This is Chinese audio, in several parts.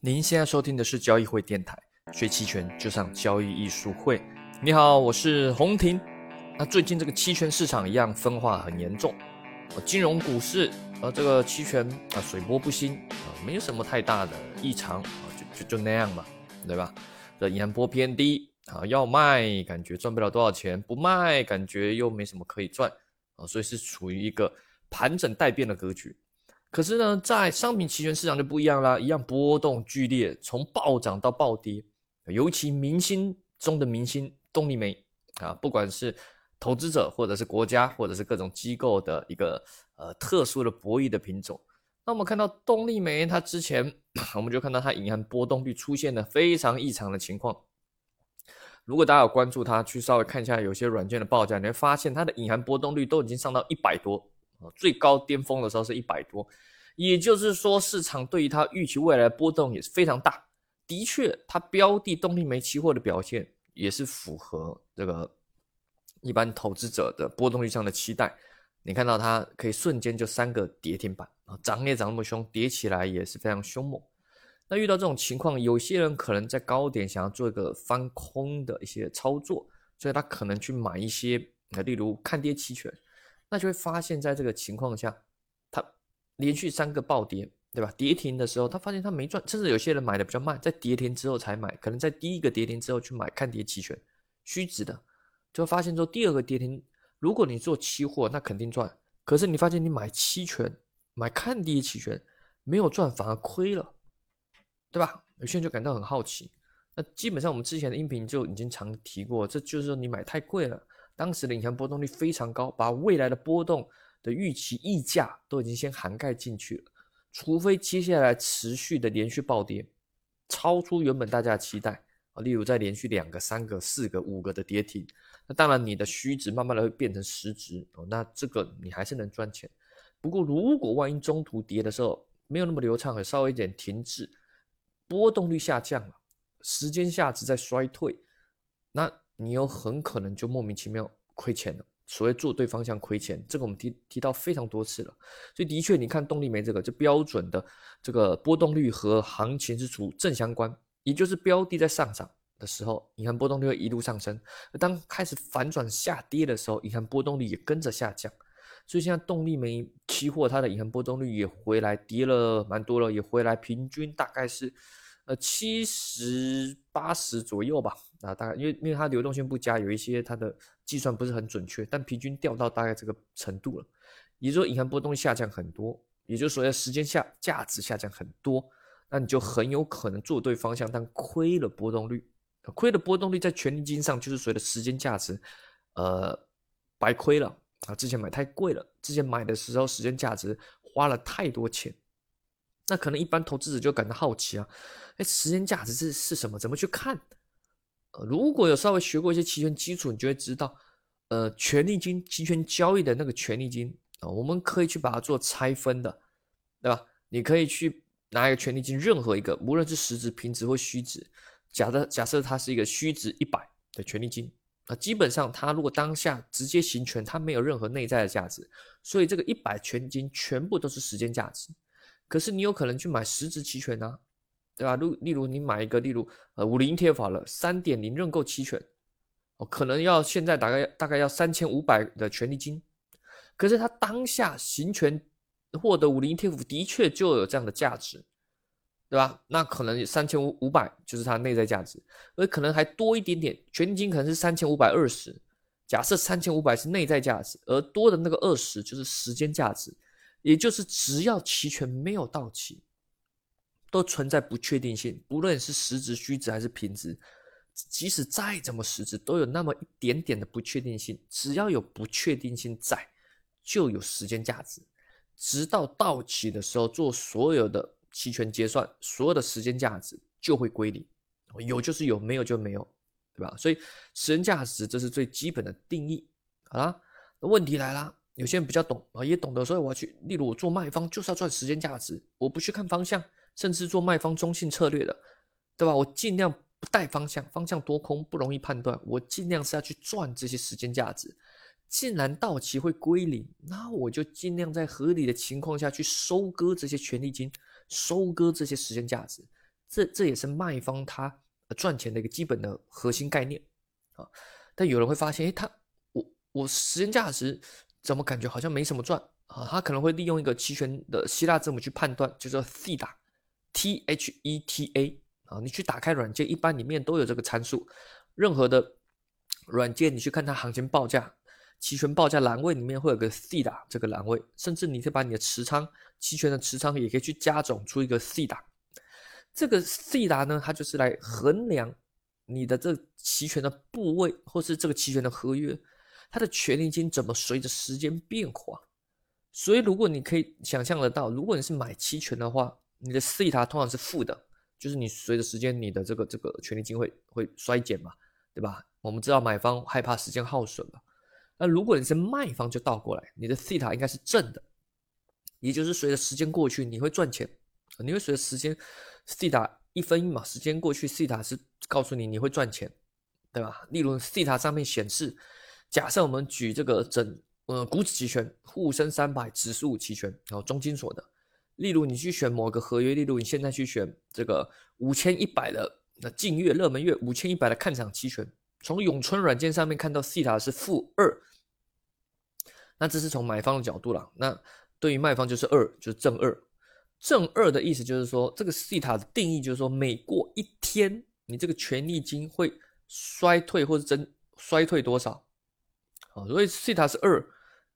您现在收听的是交易会电台，学期权就上交易艺术会。你好，我是洪婷。那最近这个期权市场一样分化很严重，金融股市啊这个期权啊水波不兴啊，没有什么太大的异常啊，就就就那样嘛，对吧？这银行波偏低啊，要卖感觉赚不了多少钱，不卖感觉又没什么可以赚啊，所以是处于一个盘整待变的格局。可是呢，在商品期权市场就不一样啦，一样波动剧烈，从暴涨到暴跌。尤其明星中的明星，动力煤啊，不管是投资者，或者是国家，或者是各种机构的一个呃特殊的博弈的品种。那我们看到动力煤，它之前 我们就看到它隐含波动率出现了非常异常的情况。如果大家有关注它，去稍微看一下有些软件的报价，你会发现它的隐含波动率都已经上到一百多。最高巅峰的时候是一百多，也就是说市场对于它预期未来波动也是非常大。的确，它标的动力煤期货的表现也是符合这个一般投资者的波动率上的期待。你看到它可以瞬间就三个跌停板啊，涨也涨那么凶，跌起来也是非常凶猛。那遇到这种情况，有些人可能在高点想要做一个翻空的一些操作，所以他可能去买一些，例如看跌期权。那就会发现，在这个情况下，它连续三个暴跌，对吧？跌停的时候，他发现他没赚，甚至有些人买的比较慢，在跌停之后才买，可能在第一个跌停之后去买看跌期权，虚值的，就会发现说第二个跌停，如果你做期货，那肯定赚，可是你发现你买期权，买看跌期权没有赚，反而亏了，对吧？有些人就感到很好奇。那基本上我们之前的音频就已经常提过，这就是说你买太贵了。当时的隐含波动率非常高，把未来的波动的预期溢价都已经先涵盖进去了。除非接下来持续的连续暴跌，超出原本大家的期待啊，例如再连续两个、三个、四个、五个的跌停，那当然你的虚值慢慢的会变成实值哦，那这个你还是能赚钱。不过如果万一中途跌的时候没有那么流畅，稍微一点停滞，波动率下降了，时间价值在衰退，那。你有很可能就莫名其妙亏钱了。所谓做对方向亏钱，这个我们提提到非常多次了。所以的确，你看动力煤这个，就标准的这个波动率和行情是处正相关，也就是标的在上涨的时候，银行波动率会一路上升；当开始反转下跌的时候，银行波动率也跟着下降。所以现在动力煤期货它的银行波动率也回来跌了蛮多了，也回来平均大概是。呃，七十八十左右吧，啊，大概因为因为它流动性不佳，有一些它的计算不是很准确，但平均掉到大概这个程度了，也就是说银行波动下降很多，也就是说时间下价值下降很多，那你就很有可能做对方向，但亏了波动率，亏的波动率在权利金上就是随着时间价值，呃，白亏了啊，之前买太贵了，之前买的时候时间价值花了太多钱。那可能一般投资者就感到好奇啊，哎，时间价值是是什么？怎么去看？如果有稍微学过一些期权基础，你就会知道，呃，权利金期权交易的那个权利金啊，我们可以去把它做拆分的，对吧？你可以去拿一个权利金，任何一个，无论是实值、平值或虚值，假的假设它是一个虚值一百的权利金啊，基本上它如果当下直接行权，它没有任何内在的价值，所以这个一百权利金全部都是时间价值。可是你有可能去买实质期权呢，对吧？例例如你买一个，例如呃五零 ETF 了，三点零认购期权，哦，可能要现在大概大概要三千五百的权利金，可是它当下行权获得五零 ETF 的确就有这样的价值，对吧？那可能三千五五百就是它内在价值，而可能还多一点点，权利金可能是三千五百二十，假设三千五百是内在价值，而多的那个二十就是时间价值。也就是只要期权没有到期，都存在不确定性。不论是实值、虚值还是平值，即使再怎么实值，都有那么一点点的不确定性。只要有不确定性在，就有时间价值。直到到期的时候做所有的期权结算，所有的时间价值就会归零。有就是有，没有就没有，对吧？所以时间价值这是最基本的定义。好啦，那问题来啦。有些人比较懂啊，也懂得，所以我要去。例如，我做卖方就是要赚时间价值，我不去看方向，甚至做卖方中性策略的，对吧？我尽量不带方向，方向多空不容易判断，我尽量是要去赚这些时间价值。既然到期会归零，那我就尽量在合理的情况下去收割这些权利金，收割这些时间价值，这这也是卖方他赚钱的一个基本的核心概念啊。但有人会发现，哎，他我我时间价值怎么感觉好像没什么赚啊？他可能会利用一个期权的希腊字母去判断，就叫做 Theta 啊。你去打开软件，一般里面都有这个参数。任何的软件，你去看它行情报价。期权报价栏位里面会有个 theta 这个栏位，甚至你可以把你的持仓期权的持仓也可以去加总出一个 theta。这个 theta 呢，它就是来衡量你的这期权的部位，或是这个期权的合约，它的权利金怎么随着时间变化。所以，如果你可以想象得到，如果你是买期权的话，你的西塔通常是负的，就是你随着时间你的这个这个权利金会会衰减嘛，对吧？我们知道买方害怕时间耗损嘛。那如果你是卖方，就倒过来，你的西塔应该是正的，也就是随着时间过去，你会赚钱，你会随着时间西塔一分一秒时间过去西塔是告诉你你会赚钱，对吧？例如西塔上面显示，假设我们举这个整呃股指期权沪深三百指数期权，然后中金所的，例如你去选某个合约，例如你现在去选这个五千一百的那近月热门月五千一百的看涨期权，从永春软件上面看到西塔是负二。那这是从买方的角度了，那对于卖方就是二，就是正二。正二的意思就是说，这个西塔的定义就是说，每过一天，你这个权利金会衰退或者增衰退多少？好，所以西塔是二，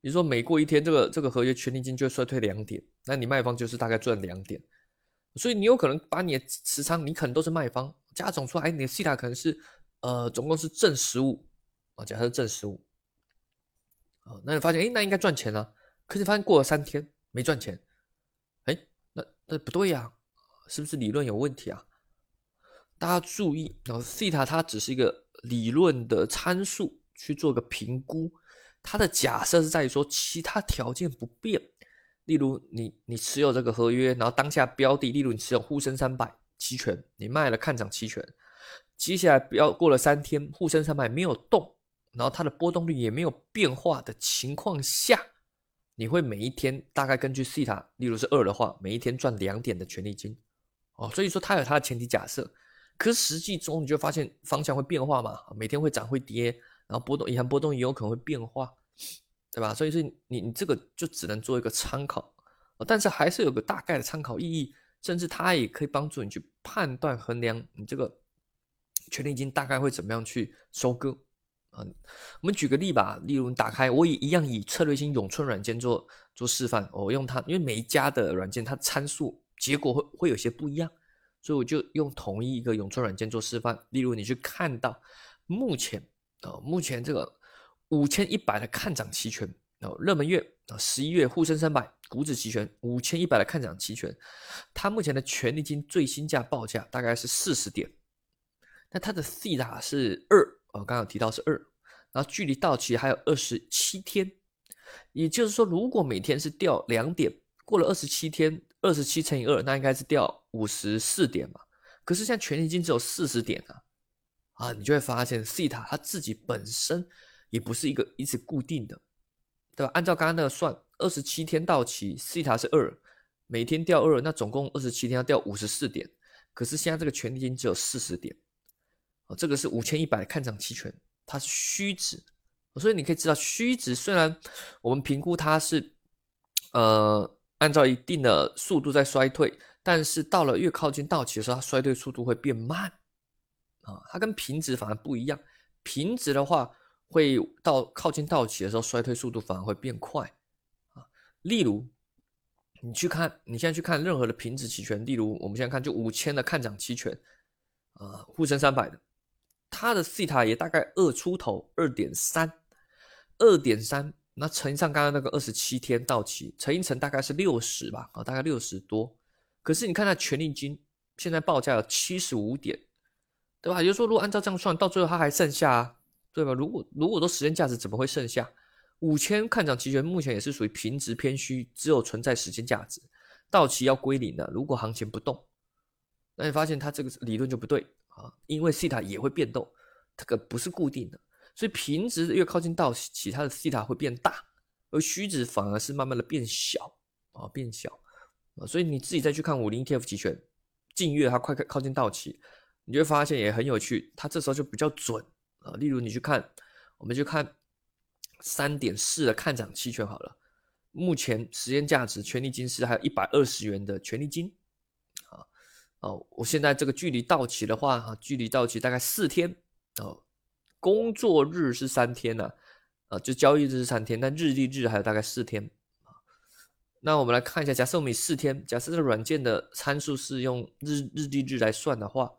你说每过一天，这个这个合约权利金就会衰退两点，那你卖方就是大概赚两点。所以你有可能把你的持仓，你可能都是卖方加总出来，你的西塔可能是呃总共是正十五啊，假设是正十五。啊，那你发现，哎，那应该赚钱啊，可是发现过了三天没赚钱，哎，那那不对呀，是不是理论有问题啊？大家注意，然后西塔它只是一个理论的参数，去做个评估，它的假设是在于说其他条件不变，例如你你持有这个合约，然后当下标的，例如你持有沪深三百期权，你卖了看涨期权，接下来标过了三天，沪深三百没有动。然后它的波动率也没有变化的情况下，你会每一天大概根据西塔，例如是二的话，每一天赚两点的权利金，哦，所以说它有它的前提假设，可是实际中你就发现方向会变化嘛，每天会涨会跌，然后波动银行波动也有可能会变化，对吧？所以说你你这个就只能做一个参考，但是还是有个大概的参考意义，甚至它也可以帮助你去判断衡量你这个权利金大概会怎么样去收割。嗯，我们举个例吧，例如你打开，我也一样以策略性永春软件做做示范。我用它，因为每一家的软件它参数结果会会有些不一样，所以我就用同一一个永春软件做示范。例如你去看到目前啊，目前这个五千一百的看涨期权哦，热门月啊，十一月沪深三百股指期权五千一百的看涨期权，它目前的权利金最新价报价大概是四十点，那它的 C 塔是二。哦，刚刚提到是二，然后距离到期还有二十七天，也就是说，如果每天是掉两点，过了二十七天，二十七乘以二，那应该是掉五十四点嘛？可是现在权利金只有四十点啊，啊，你就会发现西塔它自己本身也不是一个一直固定的，对吧？按照刚刚那个算，二十七天到期，西塔是二，每天掉二，那总共二十七天要掉五十四点，可是现在这个权利金只有四十点。这个是五千一百看涨期权，它是虚值，所以你可以知道虚值虽然我们评估它是呃按照一定的速度在衰退，但是到了越靠近到期的时候，它衰退速度会变慢啊，它跟平值反而不一样，平值的话会到靠近到期的时候衰退速度反而会变快啊。例如你去看你现在去看任何的平值期权，例如我们现在看就五千的看涨期权啊，沪深三百的。它的西塔也大概二出头，二点三，二点三，那乘上刚刚那个二十七天到期，乘一乘大概是六十吧，啊，大概六十多。可是你看它权利金现在报价有七十五点，对吧？也就是说，如果按照这样算，到最后它还剩下，对吧？如果如果都时间价值，怎么会剩下五千看涨期权？目前也是属于平值偏虚，只有存在时间价值，到期要归零的。如果行情不动，那你发现它这个理论就不对。啊，因为西塔也会变动，这个不是固定的，所以平值越靠近到期，它的西塔会变大，而虚值反而是慢慢的变小啊，变小啊，所以你自己再去看五零 ETF 期权，近月它快靠近到期，你就会发现也很有趣，它这时候就比较准啊。例如你去看，我们去看三点四的看涨期权好了，目前时间价值权利金是还有一百二十元的权利金啊哦，我现在这个距离到期的话，哈，距离到期大概四天哦，工作日是三天呢，啊，就交易日是三天，但日历日还有大概四天。那我们来看一下，假设我们四天，假设这个软件的参数是用日日历日来算的话，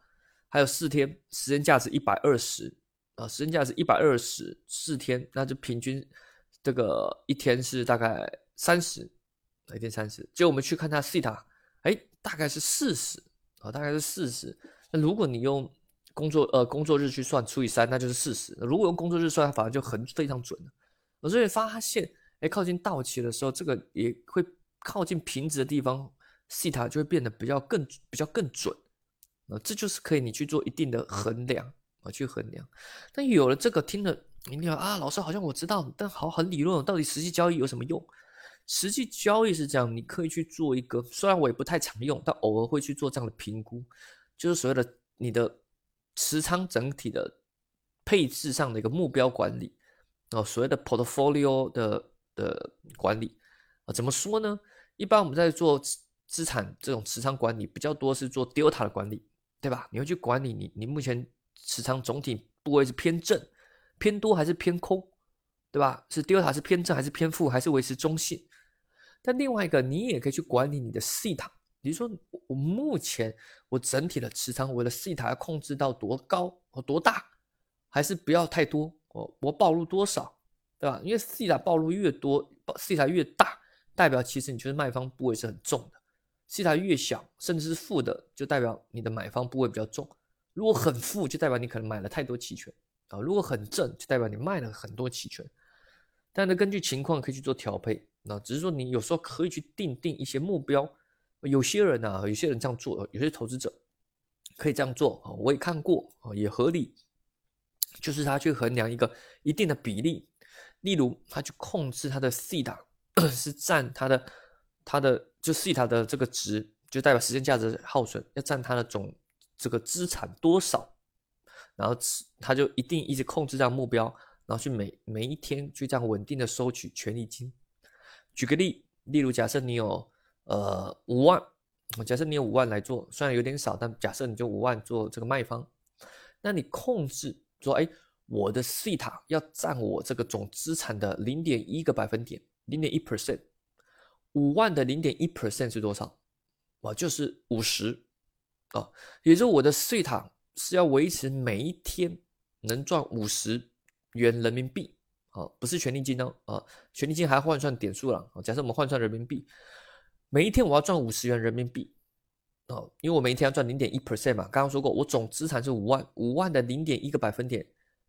还有四天，时间价值一百二十啊，时间价值一百二十四天，那就平均这个一天是大概三十，一天三十。就我们去看它西塔，哎，大概是四十啊，大概是四十。那如果你用工作呃工作日去算，除以三，那就是四十。如果用工作日算，它反而就很非常准了。我所以发现。哎，靠近到期的时候，这个也会靠近平值的地方，西塔就会变得比较更比较更准啊，这就是可以你去做一定的衡量啊，去衡量。但有了这个，听了你讲啊，老师好像我知道，但好很理论，到底实际交易有什么用？实际交易是这样，你可以去做一个，虽然我也不太常用，但偶尔会去做这样的评估，就是所谓的你的持仓整体的配置上的一个目标管理哦，所谓的 portfolio 的。的管理啊，怎么说呢？一般我们在做资产这种持仓管理比较多是做 delta 的管理，对吧？你会去管理你你目前持仓总体部位是偏正、偏多还是偏空，对吧？是 delta 是偏正还是偏负，还是维持中性？但另外一个，你也可以去管理你的 C 塔，比如说我目前我整体的持仓，我的 C 塔要控制到多高和多大，还是不要太多？我我暴露多少？对吧？因为 C 塔暴露越多，C 塔越大，代表其实你就是卖方部位是很重的西塔越小，甚至是负的，就代表你的买方部位比较重。如果很负，就代表你可能买了太多期权啊；如果很正，就代表你卖了很多期权。但是根据情况可以去做调配，那只是说你有时候可以去定定一些目标。有些人呢，有些人这样做，有些投资者可以这样做啊，我也看过啊，也合理，就是他去衡量一个一定的比例。例如，他去控制他的 C 塔 是占他的他的就 C 它的这个值，就代表时间价值耗损要占它的总这个资产多少，然后他就一定一直控制这样目标，然后去每每一天去这样稳定的收取权利金。举个例，例如假设你有呃五万，假设你有五万来做，虽然有点少，但假设你就五万做这个卖方，那你控制说，哎。我的 C 塔要占我这个总资产的零点一个百分点，零点一 percent，五万的零点一 percent 是多少？哇，就是五十啊，也就是我的税塔是要维持每一天能赚五十元人民币啊，不是权利金哦啊，权利金还要换算点数了啊。假设我们换算人民币，每一天我要赚五十元人民币哦，因为我每一天要赚零点一 percent 嘛，刚刚说过我总资产是五万，五万的零点一个百分点。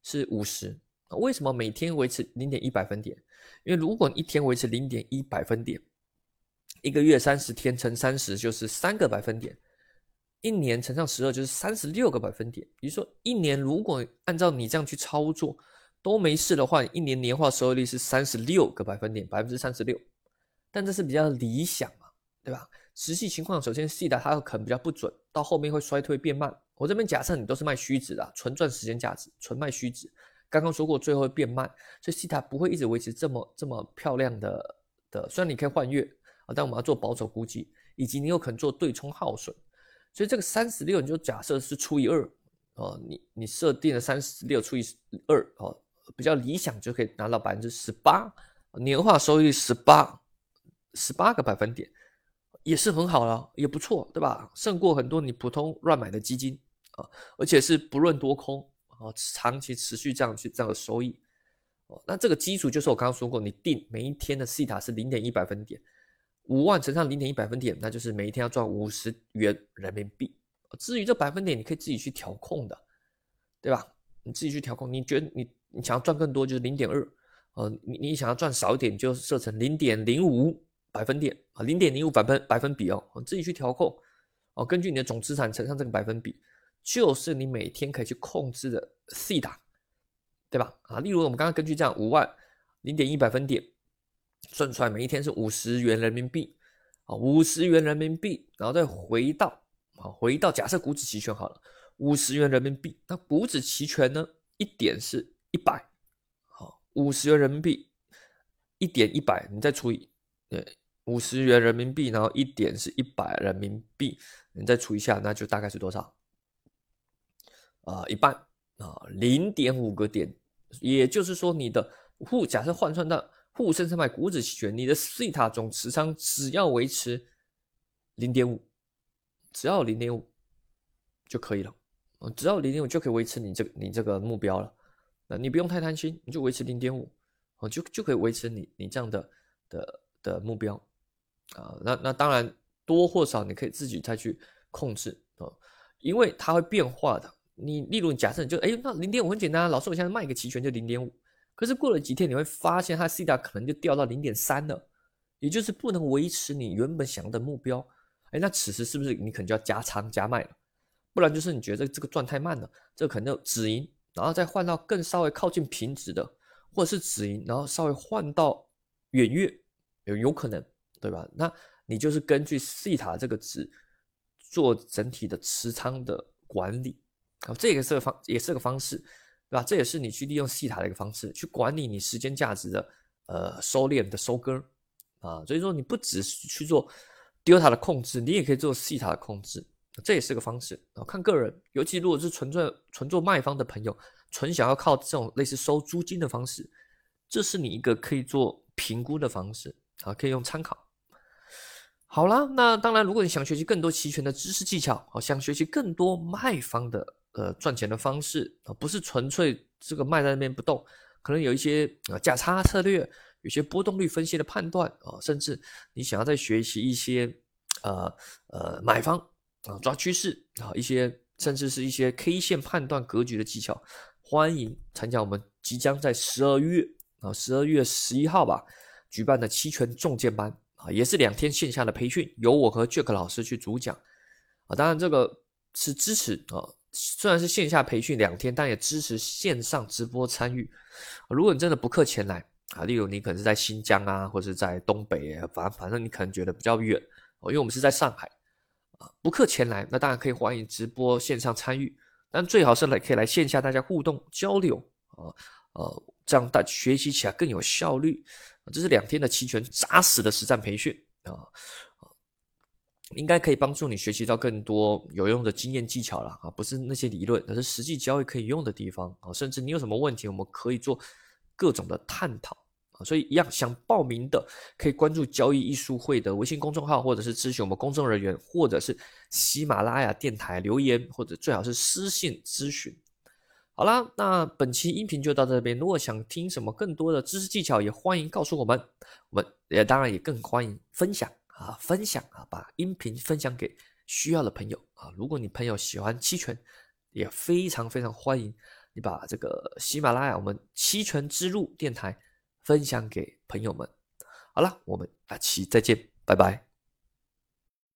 是五十为什么每天维持零点一百分点？因为如果一天维持零点一百分点，一个月三十天乘三十就是三个百分点，一年乘上十二就是三十六个百分点。比如说一年如果按照你这样去操作都没事的话，一年年化收益率是三十六个百分点，百分之三十六。但这是比较理想嘛，对吧？实际情况首先 C 的它可能比较不准，到后面会衰退变慢。我这边假设你都是卖虚值的，纯赚时间价值，纯卖虚值。刚刚说过，最后会变慢，所以西塔不会一直维持这么这么漂亮的的。虽然你可以换月啊，但我们要做保守估计，以及你有可能做对冲耗损。所以这个三十六，你就假设是除以二哦，你你设定的三十六除以二哦，比较理想就可以拿到百分之十八年化收益，十八十八个百分点。也是很好了，也不错，对吧？胜过很多你普通乱买的基金啊，而且是不论多空啊，长期持续这样去这样的收益哦。那这个基础就是我刚刚说过，你定每一天的 C 塔是零点一百分点，五万乘上零点一百分点，那就是每一天要赚五十元人民币。至于这百分点，你可以自己去调控的，对吧？你自己去调控，你觉得你你想要赚更多就是零点二，呃，你你想要赚少一点就设成零点零五。百分点啊，零点零五百分百分比哦，你自己去调控哦，根据你的总资产乘上这个百分比，就是你每天可以去控制的 C 档，对吧？啊，例如我们刚刚根据这样五万零点一百分点算出来，每一天是五十元人民币啊，五十元人民币，然后再回到啊，回到假设股指期权好了，五十元人民币，那股指期权呢？一点是一百，好，五十元人民币，一点一百，你再除以，对，五十元人民币，然后一点是一百人民币，你再除一下，那就大概是多少？啊，一半啊，零点五个点，也就是说，你的沪假设换算到沪深三百股指期权，你的西塔总持仓只要维持零点五，只要零点五就可以了。只要零点五就可以维持你这个你这个目标了，那你不用太贪心，你就维持零点五，哦，就就可以维持你你这样的的的目标啊。那那当然多或少你可以自己再去控制啊，因为它会变化的。你例如假设你就哎，那零点五很简单，老师我现在卖一个期权就零点五，可是过了几天你会发现它 C 塔可能就掉到零点三了，也就是不能维持你原本想要的目标。哎，那此时是不是你可能就要加仓加卖了？不然就是你觉得这个赚太慢了，这可能止盈，然后再换到更稍微靠近平值的，或者是止盈，然后稍微换到远月，有有可能，对吧？那你就是根据西塔这个值做整体的持仓的管理，啊，这个是个方，也是个方式，对吧？这也是你去利用西塔的一个方式，去管理你时间价值的呃收敛的收割啊。所以说你不只是去做 delta 的控制，你也可以做西塔的控制。这也是个方式啊，看个人，尤其如果是纯做纯做卖方的朋友，纯想要靠这种类似收租金的方式，这是你一个可以做评估的方式啊，可以用参考。好了，那当然，如果你想学习更多期权的知识技巧，好，想学习更多卖方的呃赚钱的方式啊，不是纯粹这个卖在那边不动，可能有一些啊价差策略，有些波动率分析的判断啊，甚至你想要再学习一些呃呃买方。啊，抓趋势啊，一些甚至是一些 K 线判断格局的技巧，欢迎参加我们即将在十二月啊，十二月十一号吧举办的期权重剑班啊，也是两天线下的培训，由我和 Jack 老师去主讲啊。当然这个是支持啊，虽然是线下培训两天，但也支持线上直播参与。如果你真的不客前来啊，例如你可能是在新疆啊，或者在东北，反反正你可能觉得比较远，因为我们是在上海。啊，不客前来，那当然可以欢迎直播线上参与，但最好是来可以来线下大家互动交流啊，呃，这样大学习起来更有效率。这是两天的期权扎实的实战培训啊，应该可以帮助你学习到更多有用的经验技巧了啊，不是那些理论，而是实际交易可以用的地方啊，甚至你有什么问题，我们可以做各种的探讨。啊，所以一样想报名的可以关注交易艺术会的微信公众号，或者是咨询我们公众人员，或者是喜马拉雅电台留言，或者最好是私信咨询。好啦，那本期音频就到这边。如果想听什么更多的知识技巧，也欢迎告诉我们。我们也当然也更欢迎分享啊，分享啊，把音频分享给需要的朋友啊。如果你朋友喜欢期权，也非常非常欢迎你把这个喜马拉雅我们期权之路电台。分享给朋友们。好了，我们下期再见，拜拜。